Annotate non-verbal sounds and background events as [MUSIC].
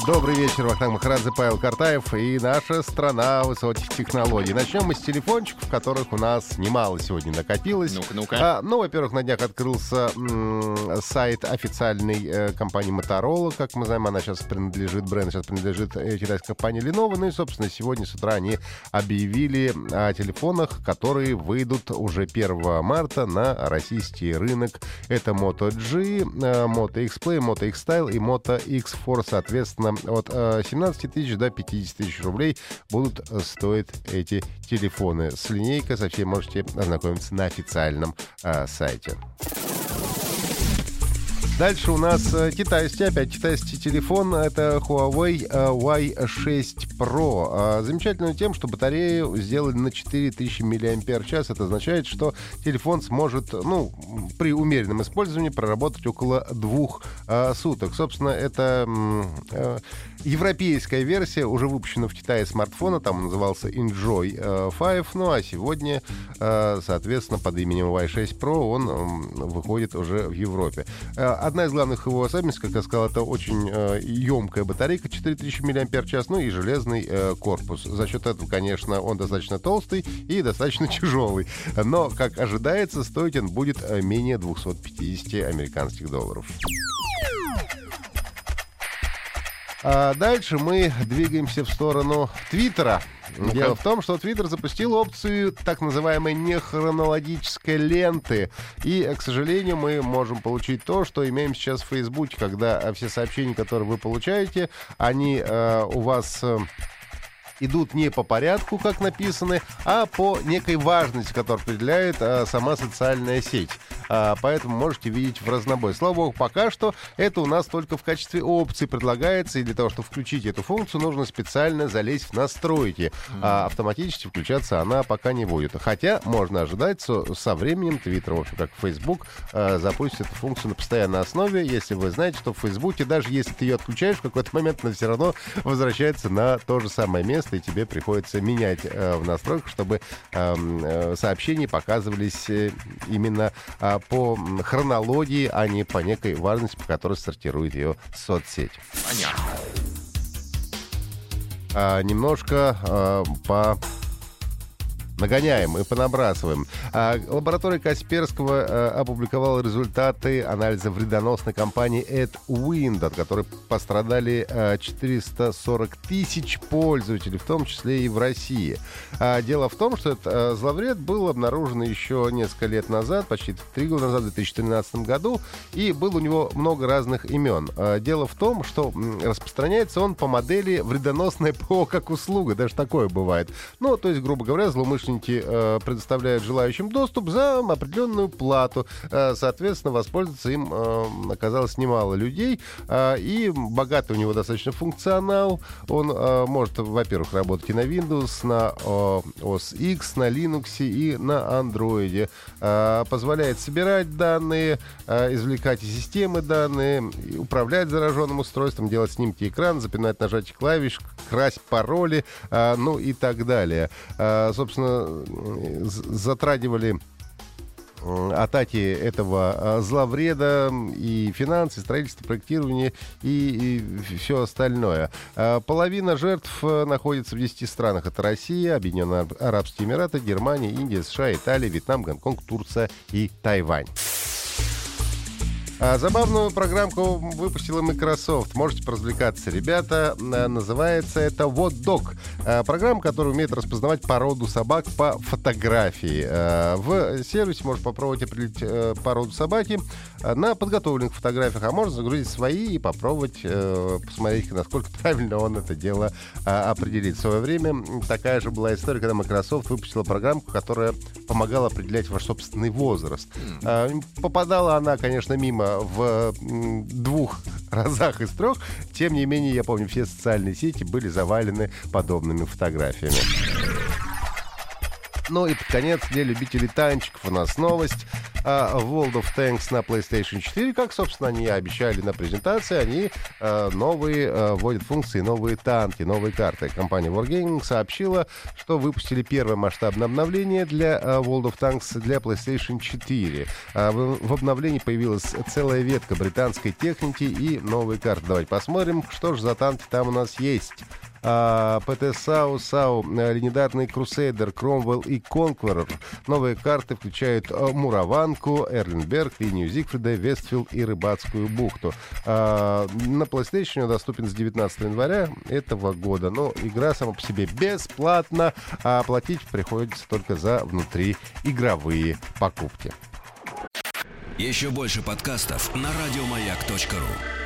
Добрый вечер, Вахтанг Махарадзе, Павел Картаев и наша страна высоких технологий. Начнем мы с телефончиков, которых у нас немало сегодня накопилось. Ну-ка, ну-ка. А, ну, во-первых, на днях открылся м, сайт официальной э, компании Motorola. Как мы знаем, она сейчас принадлежит, бренд сейчас принадлежит э, китайской компании Lenovo. Ну и, собственно, сегодня с утра они объявили о телефонах, которые выйдут уже 1 марта на российский рынок. Это Moto G, э, Moto X Play, Moto X Style и Moto X Force, соответственно, от э, 17 тысяч до 50 тысяч рублей будут э, стоить эти телефоны. С линейкой со всей можете ознакомиться на официальном э, сайте. Дальше у нас э, китайский, опять китайский телефон. Это Huawei э, Y6 Pro. Э, Замечательно тем, что батарею сделали на 4000 мАч. Это означает, что телефон сможет, ну, при умеренном использовании проработать около двух э, суток. Собственно, это э, европейская версия, уже выпущена в Китае смартфона. Там он назывался Enjoy э, 5. Ну, а сегодня, соответственно, под именем Y6 Pro он выходит уже в Европе. Одна из главных его особенностей, как я сказал, это очень э, емкая батарейка 4000 мАч, ну и железный э, корпус. За счет этого, конечно, он достаточно толстый и достаточно [LAUGHS] тяжелый. Но, как ожидается, стоить он будет э, менее 250 американских долларов. А дальше мы двигаемся в сторону Твиттера. Дело в том, что Твиттер запустил опцию так называемой нехронологической ленты. И, к сожалению, мы можем получить то, что имеем сейчас в Фейсбуке, когда все сообщения, которые вы получаете, они э, у вас... э, идут не по порядку, как написаны, а по некой важности, которую определяет а, сама социальная сеть. А, поэтому можете видеть в разнобой. Слава богу, пока что это у нас только в качестве опции предлагается, и для того, чтобы включить эту функцию, нужно специально залезть в настройки. А автоматически включаться она пока не будет. Хотя можно ожидать, что со временем Twitter, в общем, как Facebook, а, запустит эту функцию на постоянной основе, если вы знаете, что в Фейсбуке, даже если ты ее отключаешь, в какой-то момент она все равно возвращается на то же самое место, и тебе приходится менять э, в настройках, чтобы э, сообщения показывались э, именно а, по хронологии, а не по некой важности, по которой сортирует ее соцсеть. Понятно. А, немножко а, по нагоняем и понабрасываем. А, лаборатория Касперского а, опубликовала результаты анализа вредоносной компании AdWind, от которой пострадали а, 440 тысяч пользователей, в том числе и в России. А, дело в том, что этот а, зловред был обнаружен еще несколько лет назад, почти три года назад, в 2013 году, и был у него много разных имен. А, дело в том, что распространяется он по модели вредоносное [LAUGHS] ПО как услуга, даже такое бывает. Ну, то есть, грубо говоря, злоумышленники э, предоставляют желающим доступ за определенную плату. Э, соответственно, воспользоваться им э, оказалось немало людей. Э, и богатый у него достаточно функционал. Он э, может, во-первых, работать и на Windows, на э, OS X, на Linux и на Android. Э, позволяет собирать данные, э, извлекать из системы данные, управлять зараженным устройством, делать снимки экрана, запинать нажатие клавиш, красть пароли, э, ну и так далее. Э, собственно, затрагивали э, атаки этого э, зловреда и финансы, и строительство, проектирование и, все остальное. Э, Половина жертв э, находится в 10 странах. Это Россия, Объединенные Араб- Арабские Эмираты, Германия, Индия, США, Италия, Вьетнам, Гонконг, Турция и Тайвань. А, Забавную программку выпустила Microsoft. Можете поразвлекаться, ребята. А, Называется это Вот Dog. А, Программа, которая умеет распознавать породу собак по фотографии. А, В сервисе можно попробовать определить э, породу собаки на подготовленных фотографиях, а можно загрузить свои и попробовать э, посмотреть, насколько [LAUGHS] правильно он это дело определит. В свое время такая же была история, когда Microsoft выпустила программку, которая помогала определять ваш собственный возраст. Попадала она, конечно, мимо э, в двух разах из трех. Тем не менее, я помню, все социальные сети были завалены подобными фотографиями. Ну и под конец для любителей танчиков у нас новость. А, World of Tanks на PlayStation 4, как, собственно, они обещали на презентации, они а, новые, а, вводят функции, новые танки, новые карты. Компания Wargaming сообщила, что выпустили первое масштабное обновление для а, World of Tanks для PlayStation 4. А, в, в обновлении появилась целая ветка британской техники и новые карты. Давайте посмотрим, что же за танки там у нас есть. А, САУ, САУ, э, легендарный Crusader, Cromwell и Conqueror. Новые карты включают э, Мураванку, Эрленберг, линию Зигфрида, Вестфилд и Рыбацкую бухту. А, На PlayStation доступен с 19 января этого года. Но игра сама по себе бесплатна, а платить приходится только за внутриигровые покупки. Еще больше подкастов на радиомаяк.ру.